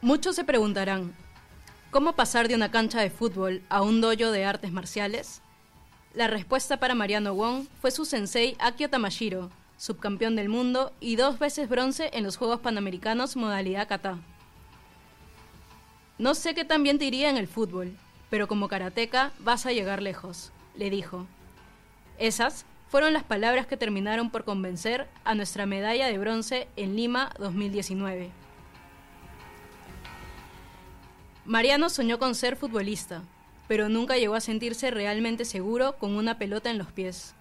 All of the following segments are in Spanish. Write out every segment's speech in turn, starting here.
Muchos se preguntarán, ¿cómo pasar de una cancha de fútbol a un dojo de artes marciales? La respuesta para Mariano Wong fue su sensei Akio Tamashiro, subcampeón del mundo y dos veces bronce en los Juegos Panamericanos modalidad kata. No sé qué tan bien te iría en el fútbol, pero como karateca vas a llegar lejos, le dijo. Esas fueron las palabras que terminaron por convencer a nuestra medalla de bronce en Lima 2019. Mariano soñó con ser futbolista, pero nunca llegó a sentirse realmente seguro con una pelota en los pies.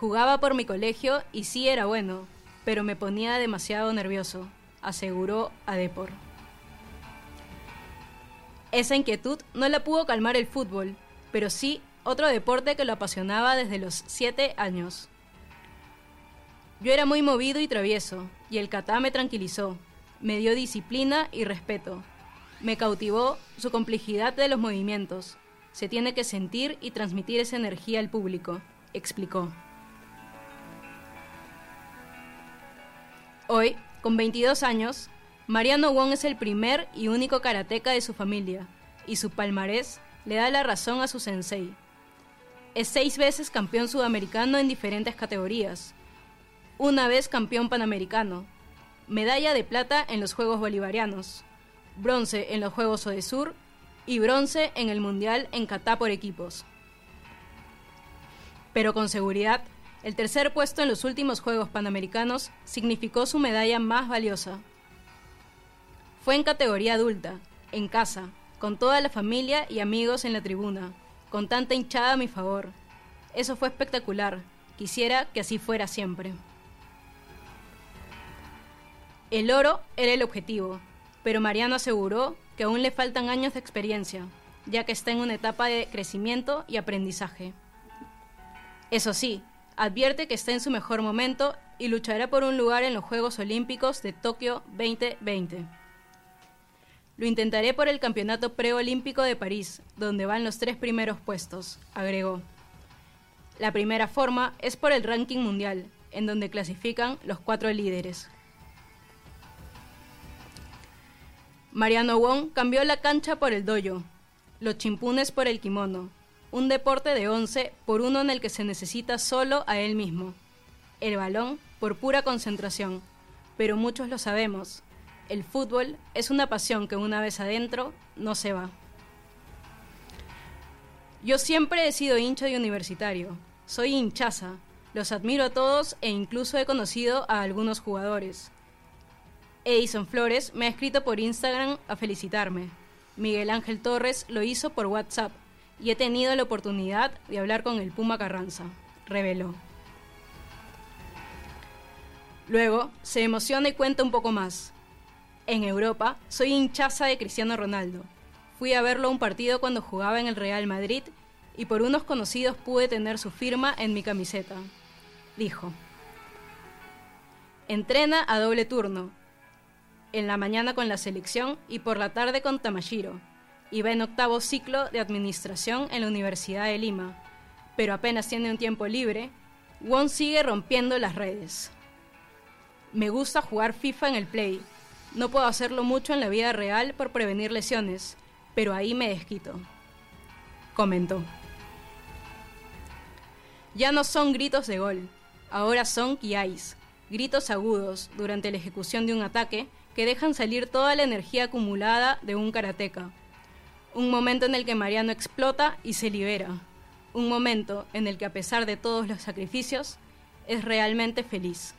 Jugaba por mi colegio y sí era bueno, pero me ponía demasiado nervioso, aseguró Adepor. Esa inquietud no la pudo calmar el fútbol, pero sí otro deporte que lo apasionaba desde los siete años. Yo era muy movido y travieso, y el kata me tranquilizó, me dio disciplina y respeto. Me cautivó su complejidad de los movimientos. Se tiene que sentir y transmitir esa energía al público, explicó. Hoy, con 22 años, Mariano Wong es el primer y único karateca de su familia, y su palmarés le da la razón a su sensei. Es seis veces campeón sudamericano en diferentes categorías, una vez campeón panamericano, medalla de plata en los Juegos Bolivarianos, bronce en los Juegos Odesur y bronce en el Mundial en Catá por equipos. Pero con seguridad, el tercer puesto en los últimos Juegos Panamericanos significó su medalla más valiosa. Fue en categoría adulta, en casa, con toda la familia y amigos en la tribuna, con tanta hinchada a mi favor. Eso fue espectacular. Quisiera que así fuera siempre. El oro era el objetivo, pero Mariano aseguró que aún le faltan años de experiencia, ya que está en una etapa de crecimiento y aprendizaje. Eso sí, advierte que está en su mejor momento y luchará por un lugar en los Juegos Olímpicos de Tokio 2020. Lo intentaré por el Campeonato Preolímpico de París, donde van los tres primeros puestos, agregó. La primera forma es por el ranking mundial, en donde clasifican los cuatro líderes. Mariano Wong cambió la cancha por el dojo, los chimpunes por el kimono, un deporte de once por uno en el que se necesita solo a él mismo, el balón por pura concentración, pero muchos lo sabemos, el fútbol es una pasión que una vez adentro no se va. Yo siempre he sido hincha de universitario. Soy hinchaza. Los admiro a todos e incluso he conocido a algunos jugadores. Edison Flores me ha escrito por Instagram a felicitarme. Miguel Ángel Torres lo hizo por WhatsApp y he tenido la oportunidad de hablar con el Puma Carranza, reveló. Luego se emociona y cuenta un poco más. En Europa, soy hinchaza de Cristiano Ronaldo. Fui a verlo a un partido cuando jugaba en el Real Madrid y por unos conocidos pude tener su firma en mi camiseta. Dijo. Entrena a doble turno. En la mañana con la selección y por la tarde con Tamashiro. Va en octavo ciclo de administración en la Universidad de Lima. Pero apenas tiene un tiempo libre, Won sigue rompiendo las redes. Me gusta jugar FIFA en el Play no puedo hacerlo mucho en la vida real por prevenir lesiones, pero ahí me desquito. Comentó. Ya no son gritos de gol, ahora son kiais, gritos agudos durante la ejecución de un ataque que dejan salir toda la energía acumulada de un karateca. Un momento en el que Mariano explota y se libera. Un momento en el que a pesar de todos los sacrificios, es realmente feliz.